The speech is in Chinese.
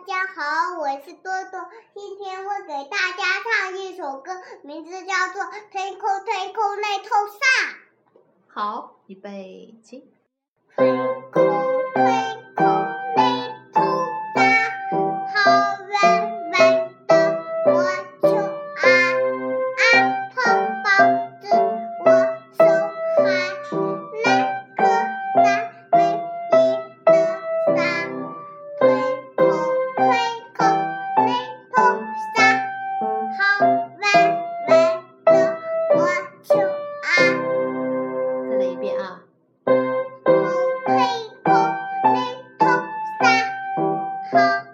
大家好，我是多多。今天我给大家唱一首歌，名字叫做《推空推空内透煞》。好，预备起。嘿。Huh.